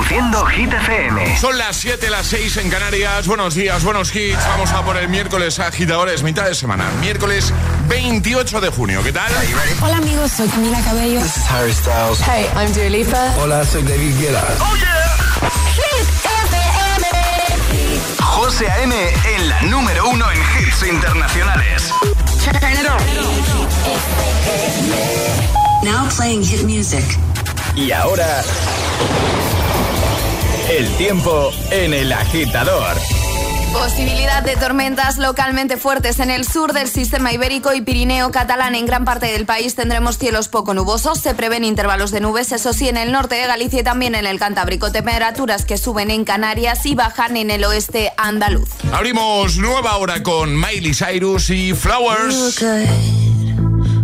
Haciendo Hit FM. Son las 7, las 6 en Canarias. Buenos días, buenos hits. Vamos a por el miércoles agitadores, mitad de semana. Miércoles 28 de junio. ¿Qué tal? Hola amigos, soy Camila Cabello. This is Harry Styles. Hey, I'm Dua Lipa. Hola, soy David Guetta. ¡Oh, yeah! Hit FM. José A.M. en la número uno en hits internacionales. Now playing hit music. Y ahora... El tiempo en el agitador. Posibilidad de tormentas localmente fuertes en el sur del sistema ibérico y Pirineo catalán. En gran parte del país tendremos cielos poco nubosos. Se prevén intervalos de nubes, eso sí, en el norte de Galicia y también en el Cantábrico. Temperaturas que suben en Canarias y bajan en el oeste andaluz. Abrimos nueva hora con Miley Cyrus y Flowers.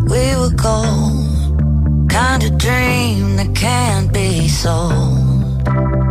We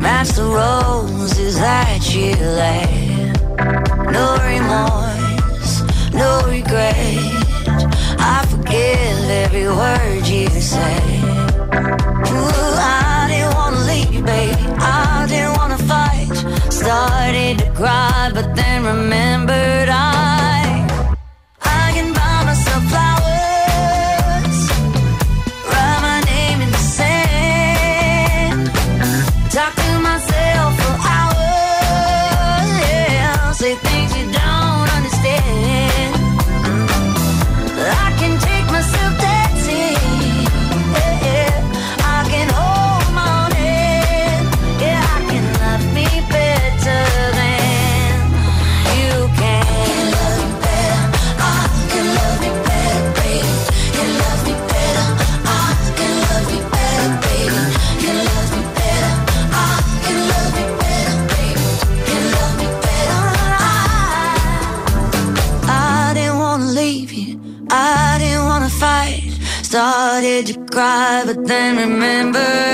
match the roses that you laid. No remorse, no regret. I forgive every word you say. Ooh, I didn't wanna leave baby. I didn't wanna fight. Started to cry, but then remembered but then remembered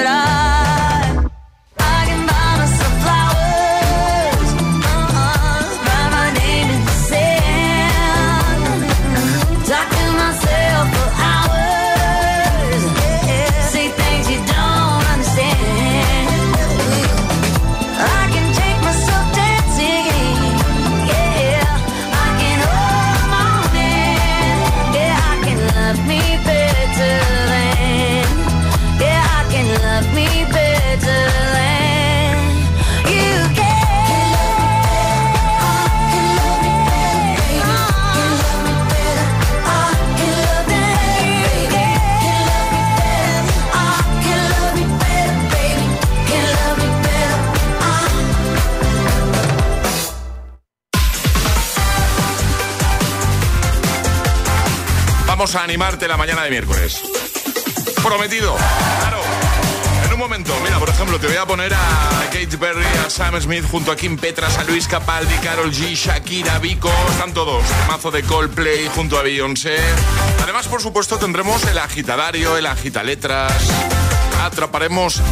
A animarte la mañana de miércoles. Prometido. Claro. En un momento, mira, por ejemplo, te voy a poner a Kate Perry, a Sam Smith, junto a Kim Petras, a Luis Capaldi, Carol G, Shakira, Vico, están todos. Mazo de Coldplay junto a Beyoncé. Además, por supuesto, tendremos el agitadario, el agitaletras. Atraparemos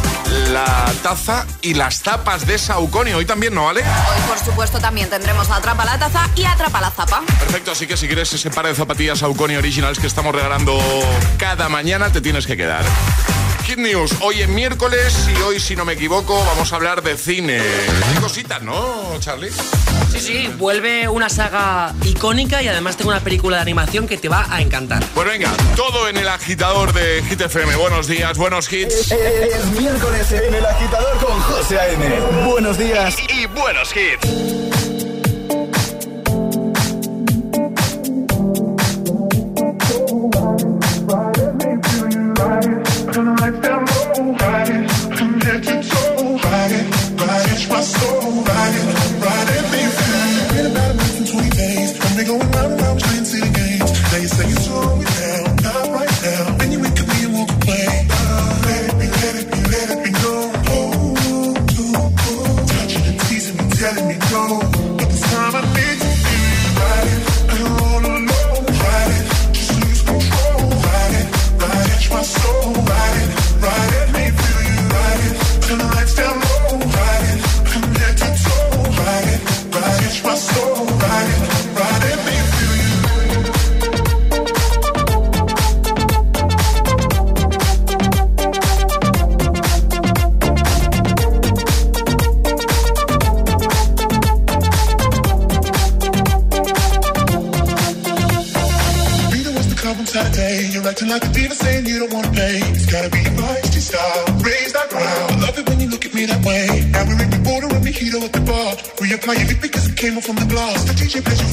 la taza y las tapas de Saucony. Hoy también, ¿no, vale? Hoy, por supuesto, también tendremos Atrapa la taza y Atrapa la zapa. Perfecto, así que si quieres ese par de zapatillas Saucony Originals que estamos regalando cada mañana, te tienes que quedar. Hit News, hoy es miércoles y hoy, si no me equivoco, vamos a hablar de cine. Hay cositas, ¿no, Charlie? Sí, sí, vuelve una saga icónica y además tengo una película de animación que te va a encantar. Pues venga, todo en el agitador de Hit FM. Buenos días, buenos hits. Es, miércoles en el agitador con José A.M. Buenos días y buenos hits. and I down alright. Y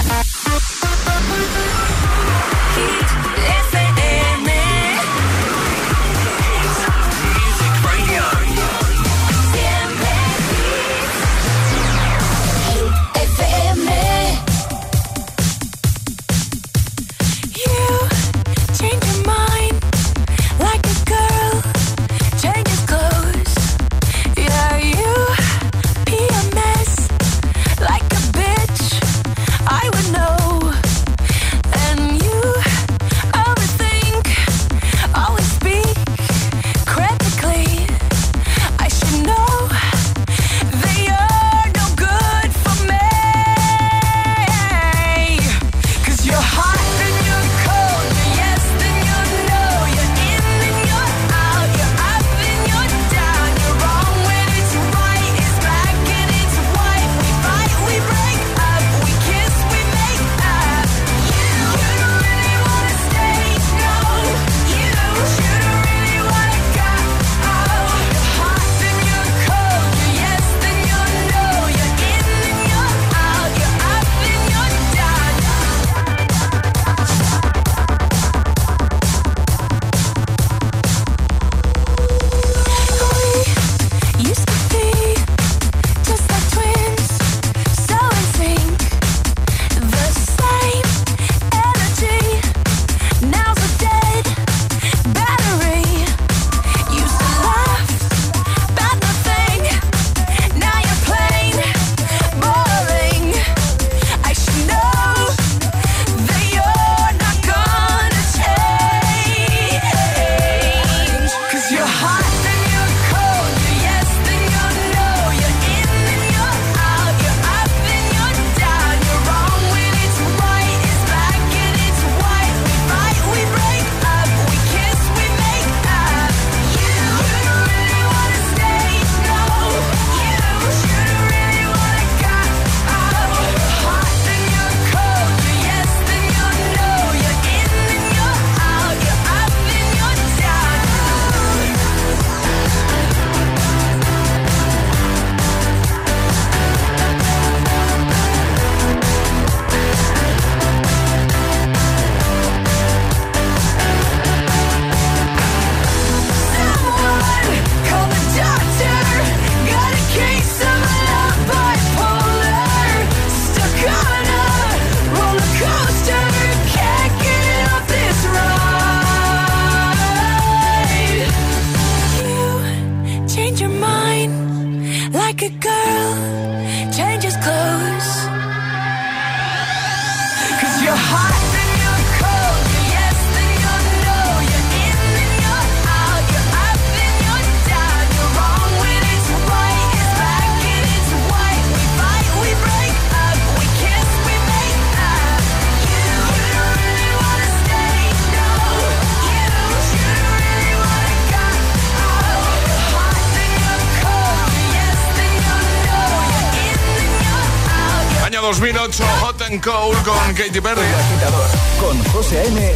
Katy Perry. El agitador con José A.M.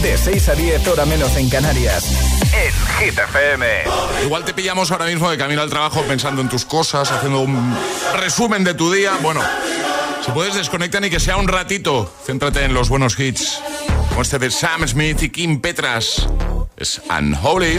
De 6 a 10 hora menos en Canarias. En Hit FM. Igual te pillamos ahora mismo de camino al trabajo pensando en tus cosas, haciendo un resumen de tu día. Bueno, si puedes desconectar ni que sea un ratito, céntrate en los buenos hits. Como este de Sam Smith y Kim Petras. Es Unholy.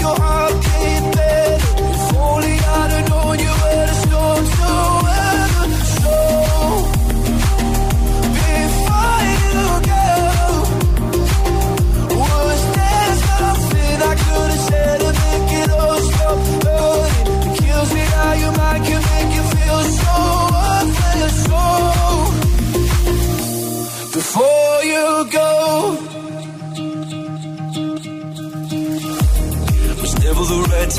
Your heart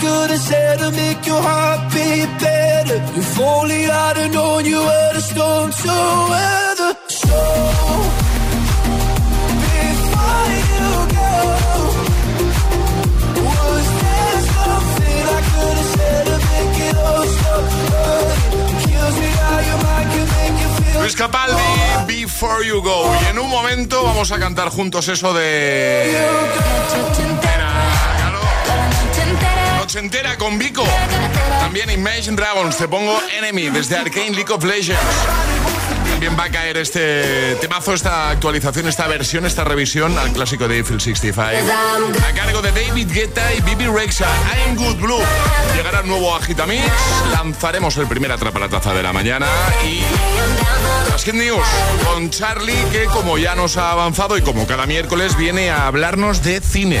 Could have said to make your heart beat better? If only I'd have known you were the storm to weather. So before you go, was there something I could have said to make it all stop hurting? Kills me how your mind can make you feel. Luis Capaldi, Before You Go. Y en un momento vamos a cantar juntos eso de... Entera con Vico. También Imagine Dragons. Te pongo Enemy desde Arcane League of Legends. También va a caer este temazo, esta actualización, esta versión, esta revisión al clásico de Eiffel 65. A cargo de David Guetta y Bibi Rexa. I'm Good Blue. Llegará un nuevo Agitamix. Lanzaremos el primer atrapa la taza de la mañana. Y las News con Charlie, que como ya nos ha avanzado y como cada miércoles viene a hablarnos de cine.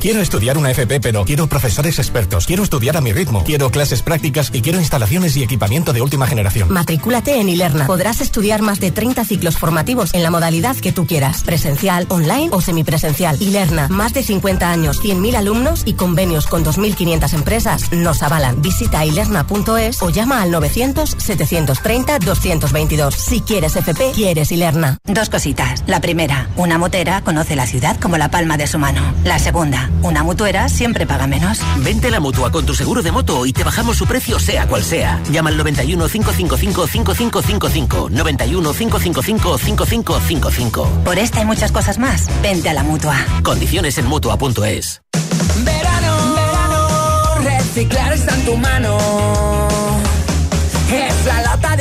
Quiero estudiar una FP, pero quiero profesores expertos. Quiero estudiar a mi ritmo. Quiero clases prácticas y quiero instalaciones y equipamiento de última generación. Matricúlate en Ilerna. Podrás estudiar más de 30 ciclos formativos en la modalidad que tú quieras. Presencial, online o semipresencial. Ilerna. Más de 50 años, 100.000 alumnos y convenios con 2.500 empresas nos avalan. Visita ilerna.es o llama al 900-730-222. Si quieres FP, quieres Ilerna. Dos cositas. La primera, una motera conoce la ciudad como la palma de su mano. La segunda, una mutuera siempre paga menos. Vente a la mutua con tu seguro de moto y te bajamos su precio sea cual sea. Llama al 91 555 5555. 91 555 5555. Por esta y muchas cosas más, vente a la mutua. Condiciones en mutua.es. Verano, verano, reciclar está en tu mano. Es la lata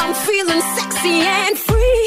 I'm feeling sexy and free.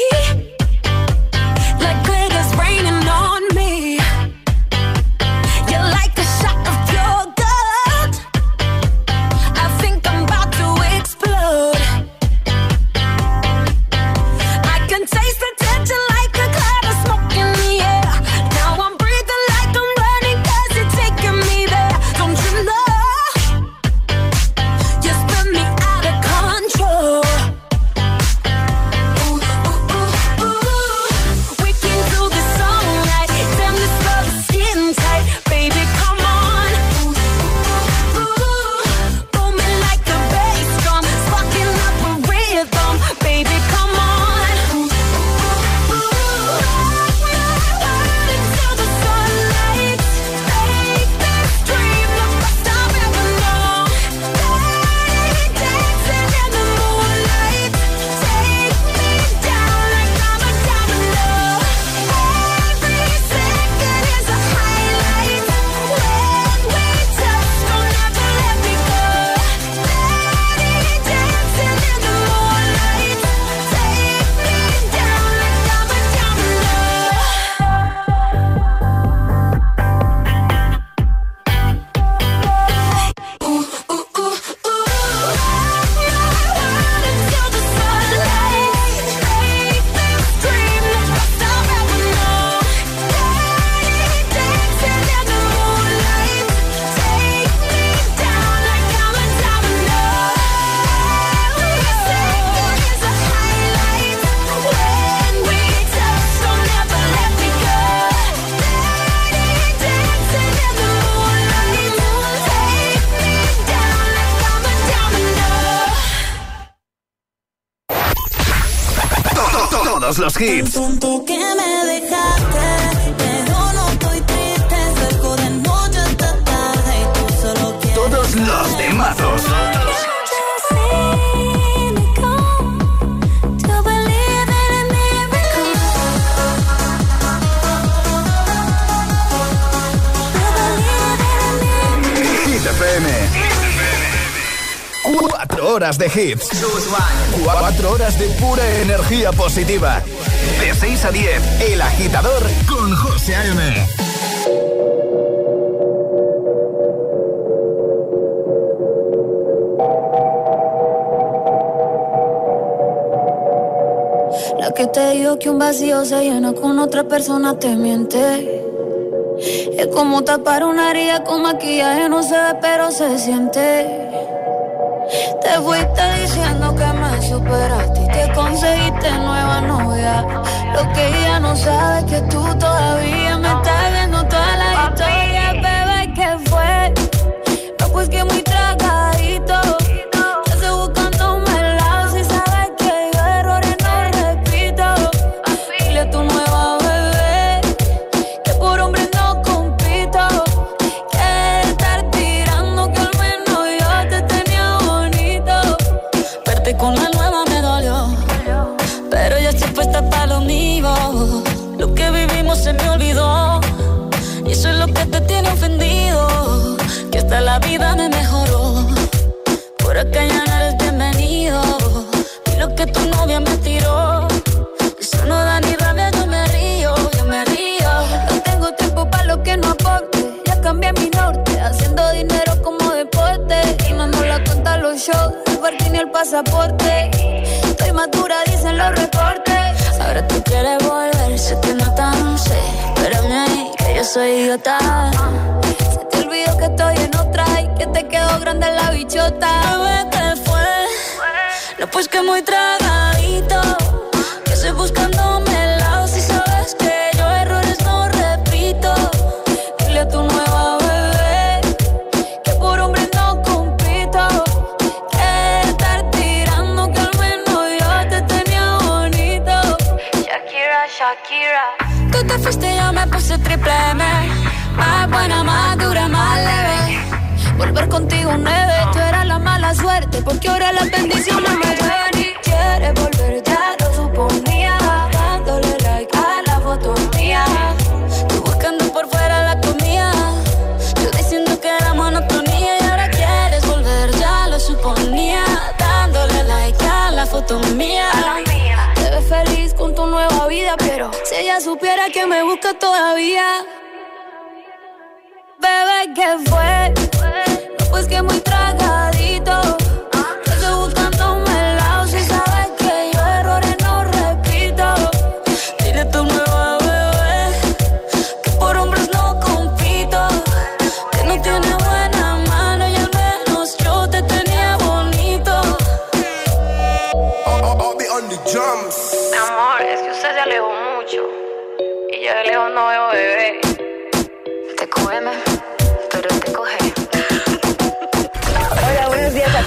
hits. Tonto que me dejaste. Todos los demazos. Cuatro horas de hits. Cuatro horas de pura energía positiva. De 6 a 10, El Agitador con José A.M. La que te dijo que un vacío se llena con otra persona te miente. Es como tapar una herida con maquillaje, no se ve, pero se siente. Te fuiste diciendo que me superaste y te conseguiste nueva novia. Lo que ella no sabe es que tú todavía me estás viendo toda la historia, bebé, ¿qué fue? No, pues que muy hasta la vida me mejoró. Por acá ya no eres bienvenido. Y lo que tu novia me tiró. Eso no da ni rabia, yo me río, yo me río. No tengo tiempo para lo que no aporte. Ya cambié mi norte, haciendo dinero como deporte. Y no nos la cuenta los shows, el parking y el pasaporte. Estoy madura, dicen los reportes. Ahora tú quieres volver, se te nota, no sé. Espérame ahí, que yo soy idiota. Te quedó grande la bichota. Bebé, ¿qué fue? No, pues que muy tragadito. Las bendiciones me llueven y quieres volver, ya lo suponía. Dándole like a la foto mía. Tú buscando por fuera la comida. Yo diciendo que era monotonía y ahora quieres volver, ya lo suponía. Dándole like a la foto mía. Te ves feliz con tu nueva vida, pero si ella supiera que me busca todavía. Bebé, ¿qué fue? No, pues que muy tragadito.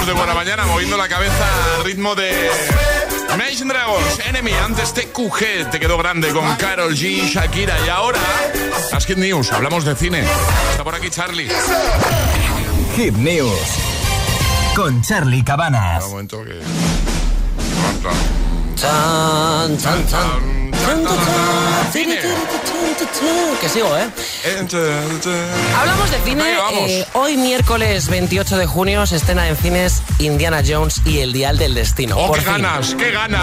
de buena mañana, moviendo la cabeza al ritmo de Imagine Dragons, Enemy, antes TQG, te quedó grande con Carol G, Shakira y ahora las Hit News, hablamos de cine. Está por aquí Charlie. Hit News con Charlie Cabanas. Un momento que... Chan, chan, chan. Que sigo, ¿eh? Hablamos de cine. Eh, hoy, miércoles 28 de junio, se estrena en cines Indiana Jones y el Dial del Destino. ¡Oh, Por qué fin. ganas, qué ganas!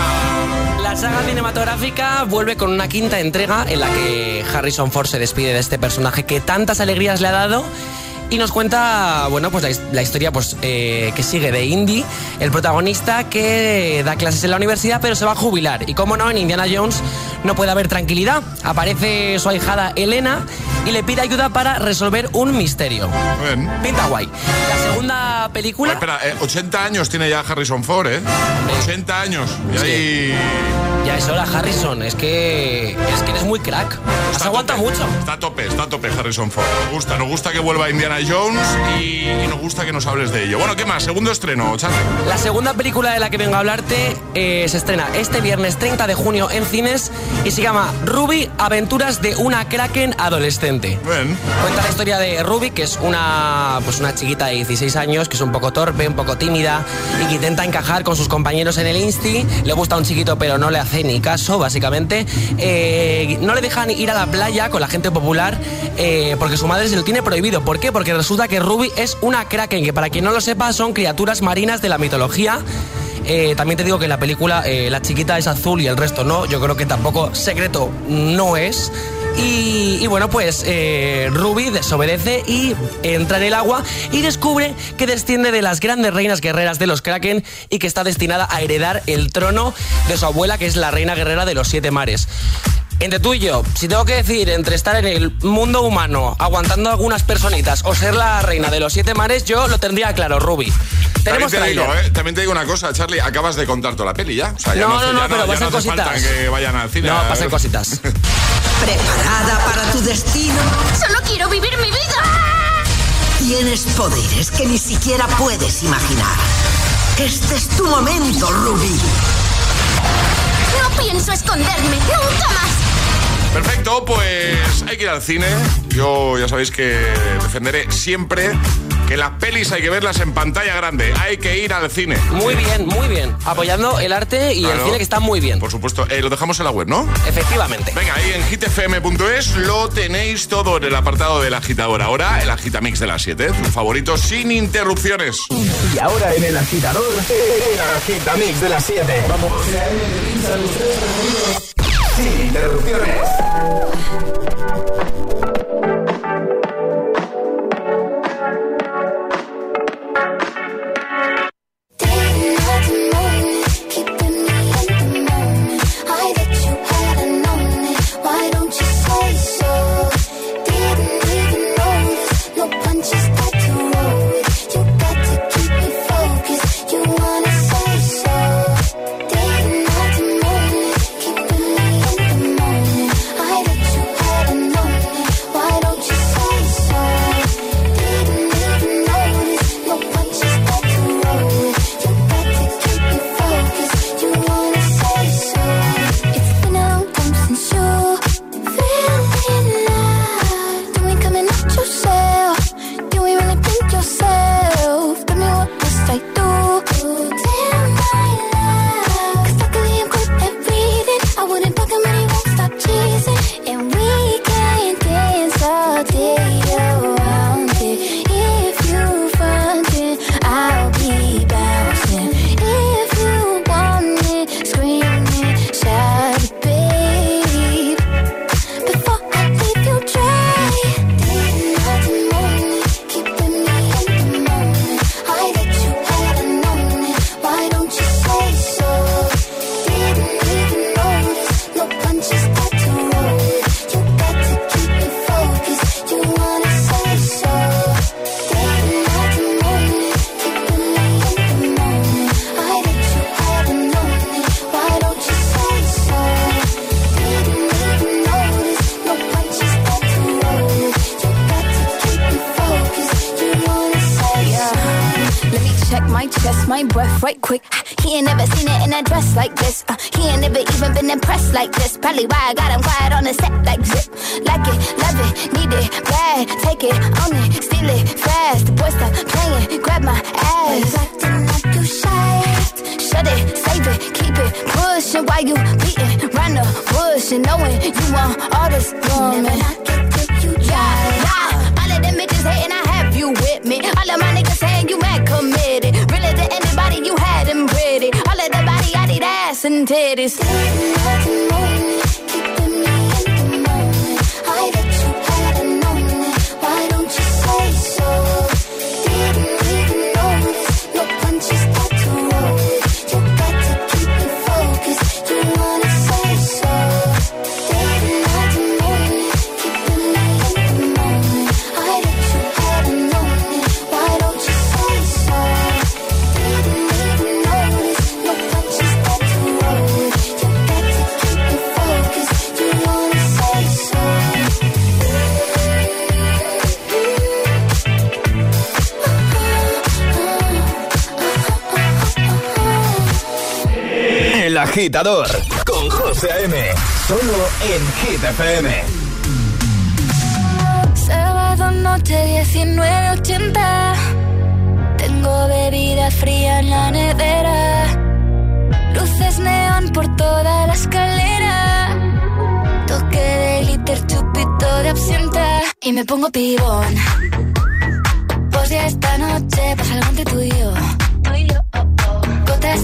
La saga cinematográfica vuelve con una quinta entrega en la que Harrison Ford se despide de este personaje que tantas alegrías le ha dado y nos cuenta, bueno, pues la, his- la historia pues, eh, que sigue de Indy, el protagonista que da clases en la universidad pero se va a jubilar. Y como no, en Indiana Jones no puede haber tranquilidad. Aparece su ahijada Elena y le pide ayuda para resolver un misterio. Pinta guay. La segunda película... Espera, eh, 80 años tiene ya Harrison Ford, ¿eh? 80 años. Y ahí... Ya es hora, Harrison. Es que, es que eres muy crack. Has aguanta mucho. Está a tope, está a tope Harrison Ford. Nos gusta, nos gusta que vuelva Indiana Jones y, y nos gusta que nos hables de ello. Bueno, ¿qué más? Segundo estreno, Charlie. La segunda película de la que vengo a hablarte eh, se estrena este viernes 30 de junio en cines y se llama Ruby, aventuras de una kraken adolescente. Cuenta la historia de Ruby, que es una, pues una chiquita de 16 años, que es un poco torpe, un poco tímida y que intenta encajar con sus compañeros en el Insti. Le gusta un chiquito, pero no le hace ni caso, básicamente. Eh, no le dejan ir a la playa con la gente popular eh, porque su madre se lo tiene prohibido. ¿Por qué? Porque resulta que Ruby es una kraken, que para quien no lo sepa son criaturas marinas de la mitología. Eh, también te digo que la película eh, la chiquita es azul y el resto no. Yo creo que tampoco secreto no es. Y, y bueno, pues eh, Ruby desobedece y entra en el agua y descubre que desciende de las grandes reinas guerreras de los Kraken y que está destinada a heredar el trono de su abuela, que es la reina guerrera de los siete mares. Entre tú y yo, si tengo que decir entre estar en el mundo humano aguantando algunas personitas o ser la reina de los siete mares, yo lo tendría claro, Ruby. También Tenemos te, digo. ¿eh? también te digo una cosa, Charlie, acabas de contar toda la peli ya. O sea, ya No, no, no, ya pero ya pasan no cositas. que vayan al cine. No, a pasan cositas. ¿Preparada para tu destino? Solo quiero vivir mi vida. Tienes poderes que ni siquiera puedes imaginar. Este es tu momento, Ruby. No pienso esconderme, nunca más. Perfecto, pues hay que ir al cine. Yo ya sabéis que defenderé siempre que las pelis hay que verlas en pantalla grande. Hay que ir al cine. Muy bien, muy bien. Apoyando el arte y el cine que está muy bien. Por supuesto, Eh, lo dejamos en la web, ¿no? Efectivamente. Venga, ahí en hitfm.es lo tenéis todo en el apartado del agitador. Ahora, el agitamix de las 7, tu favorito sin interrupciones. Y ahora en el agitador, el agitamix de las 7. Vamos. Sin interrupciones. Probably why I got him quiet on the set like zip. Like it, love it, need it, bad. Take it, own it, steal it, fast. The boy stop playing, grab my ass. Acting like you shy. Shut it, save it, keep it pushing while you beating round the bush and knowing you want all this woman. Yeah, yeah. All of them bitches hating, I have you with me. All of my niggas saying you mad committed. Really to anybody you had them pretty. All of the body, I need ass and titties. Agitador. Con José A.M. Solo en Hit FM. Sábado noche 19.80 Tengo bebida fría en la nevera. Luces neón por toda la escalera. Toque de glitter, chupito de absenta. Y me pongo pibón. Pues ya esta noche pasa algo entre tú y yo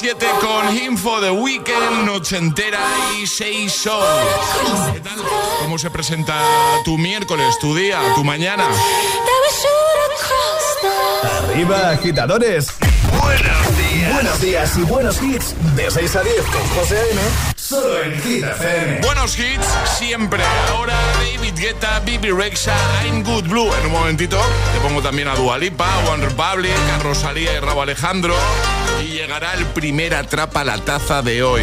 7 con info de weekend, nochentera y 6 shows. ¿Qué tal? ¿Cómo se presenta tu miércoles, tu día, tu mañana? Arriba, agitadores. Buenos días. Buenos días y buenos hits. De 6 a 10 con José A.M. Solo en Hit FM. Buenos hits siempre. Ahora David Guetta, Bibi Rexa, I'm Good Blue. En un momentito te pongo también a Dualipa, One Republic, a Rosalía y Rabo Alejandro. Y llegará el primer Atrapa la Taza de hoy.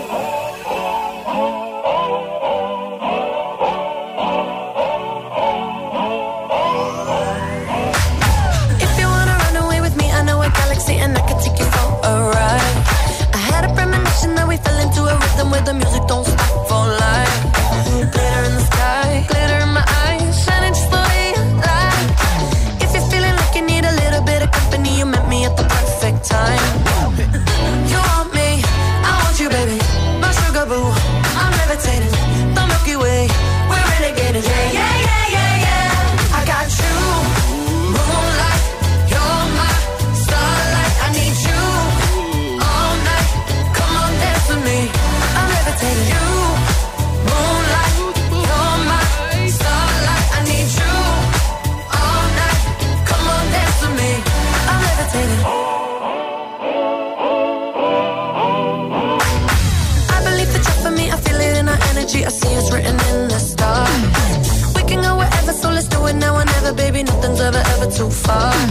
far.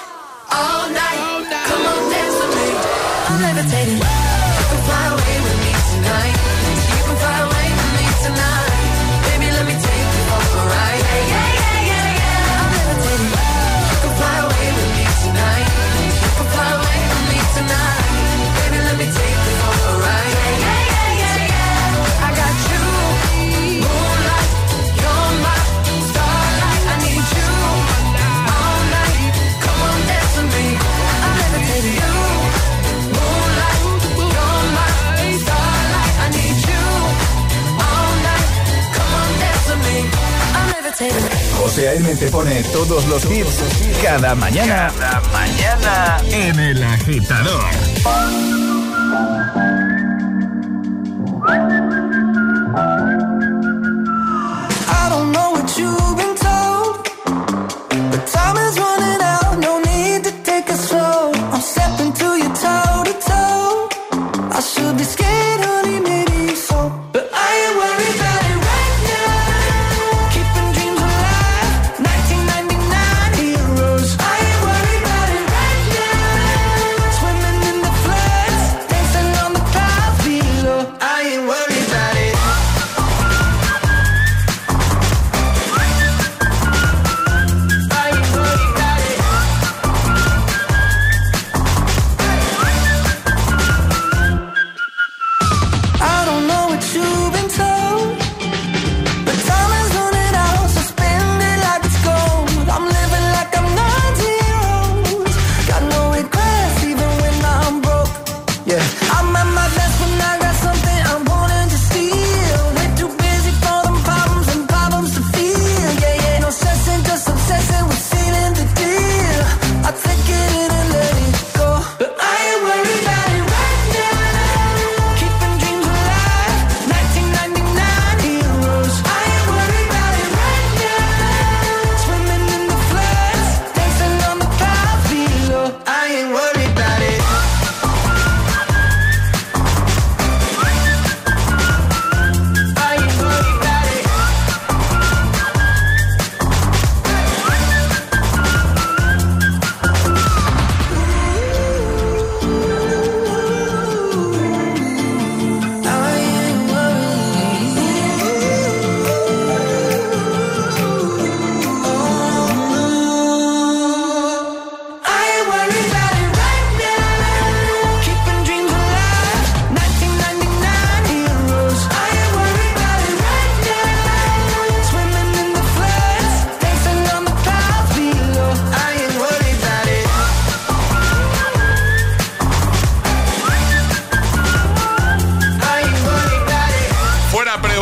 I'm levitating. You can fly away with me tonight. You can fly away Levitating. José A.M. te pone todos los hits cada mañana. Cada mañana en El Agitador.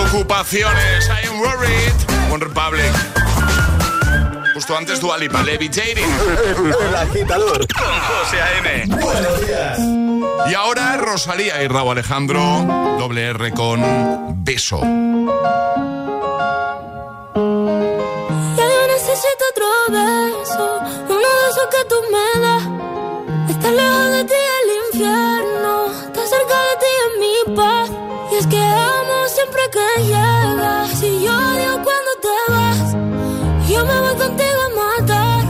Preocupaciones. I am worried. One Republic. Justo antes Dualipa, Levitating. El Agitador con José A.M. Buenos días. Y ahora Rosalía y Raúl Alejandro, doble R con beso. Ya yo necesito otro beso, uno de esos que tú me das. Estar lejos de ti el infierno, y yo odio cuando te vas. Yo me voy contigo a matar,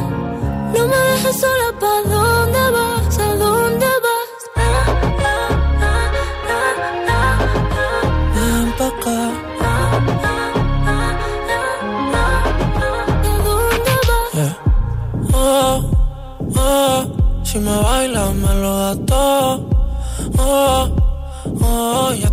no me dejes sola, ¿pa' dónde vas? ¿A dónde vas? Ven pa' acá. Yeah. Oh, oh, si me bailas me lo todo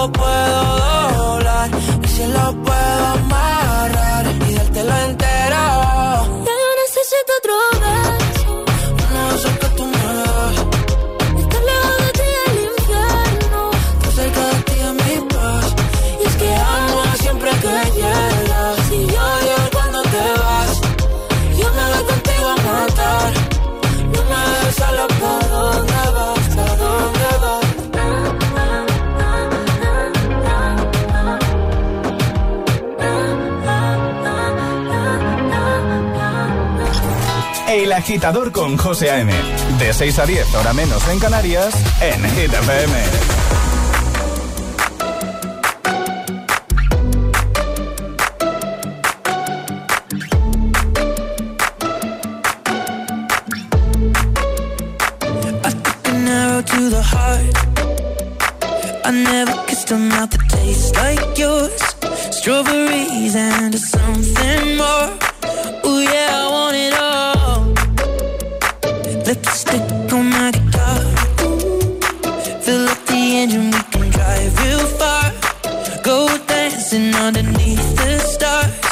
todo puedo agitador con José A.M. De 6 a 10, hora menos en Canarias, en Hit FM. dancing underneath the stars.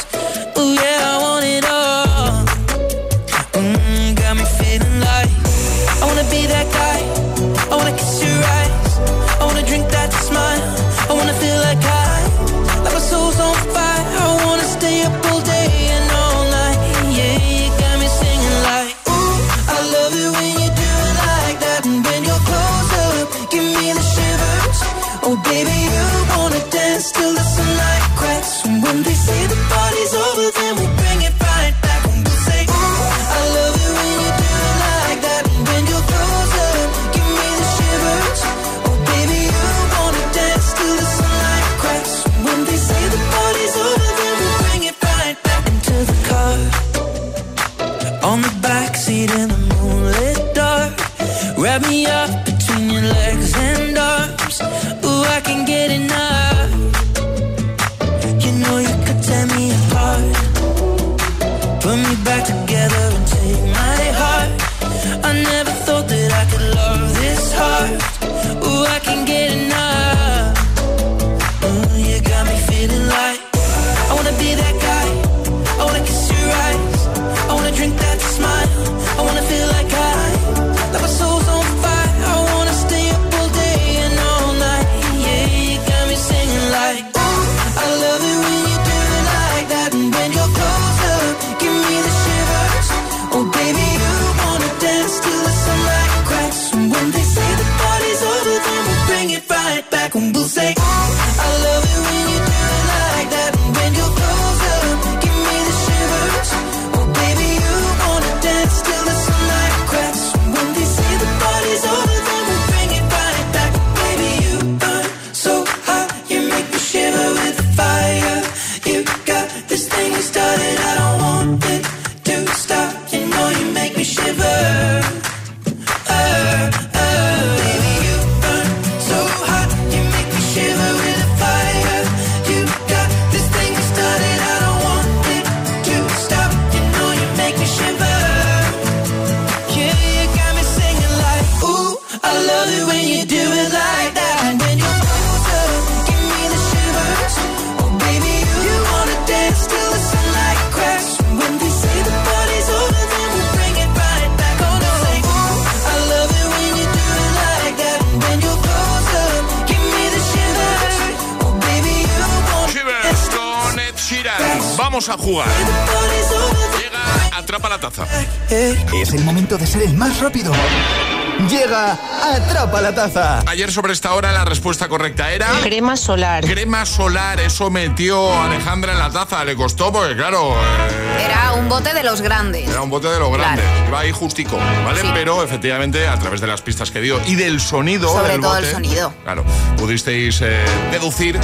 Atrapa la taza. Ayer sobre esta hora la respuesta correcta era... Crema solar. Crema solar, eso metió a Alejandra en la taza. Le costó porque, claro... eh, Era un bote de los grandes. Era un bote de lo grande, iba ahí justico, ¿vale? Pero efectivamente, a través de las pistas que dio y del sonido Sobre del todo el sonido. Claro, pudisteis eh, deducir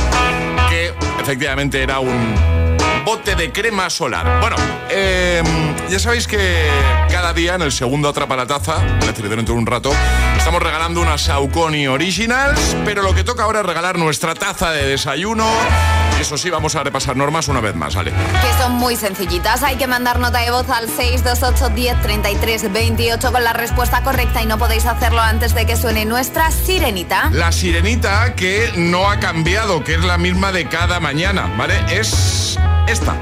que efectivamente era un bote de crema solar. Bueno, eh, ya sabéis que cada día en el segundo Atrapa la Taza, es decir, dentro de un rato, estamos regalando unas Saucony Originals, pero lo que toca ahora es regalar nuestra taza de desayuno. Y eso sí, vamos a repasar normas una vez más, ¿vale? Que son muy sencillitas. Hay que mandar nota de voz al 628 10 33 28 con la respuesta correcta y no podéis hacerlo antes de que suene nuestra sirenita. La sirenita que no ha cambiado, que es la misma de cada mañana, ¿vale? Es esta.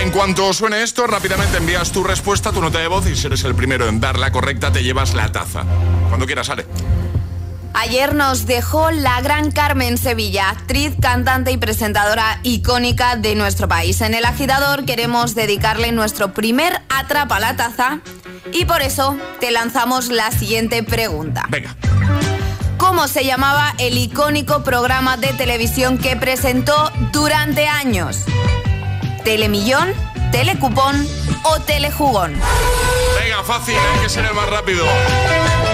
En cuanto suene esto, rápidamente envías tu respuesta, tu nota de voz y si eres el primero en dar la correcta, te llevas la taza. Cuando quieras, sale. Ayer nos dejó la gran Carmen Sevilla, actriz, cantante y presentadora icónica de nuestro país. En el agitador queremos dedicarle nuestro primer Atrapa la Taza y por eso te lanzamos la siguiente pregunta. Venga. ¿Cómo se llamaba el icónico programa de televisión que presentó durante años? ¿Telemillón, Telecupón o Telejugón? Venga, fácil, hay que ser el más rápido.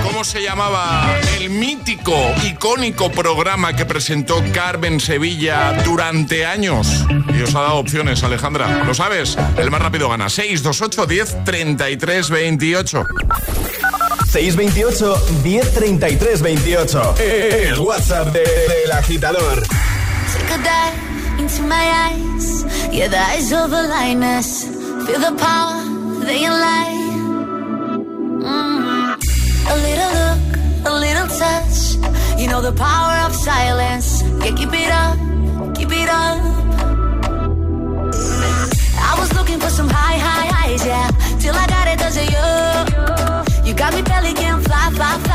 ¿Cómo se llamaba el mítico, icónico programa que presentó Carmen Sevilla durante años? Y os ha dado opciones, Alejandra. ¿Lo sabes? El más rápido gana. 628 10 33 28. 628 1033 28. El WhatsApp de- del agitador. Take a dive into my eyes. Yeah, the eyes of a lioness. Feel the power, they lie. Mm. A little look, a little touch. You know the power of silence. Yeah, keep it up, keep it up. I was looking for some high, high highs, yeah. Till I got it, does it you? Got me belly can fly, fly, fly,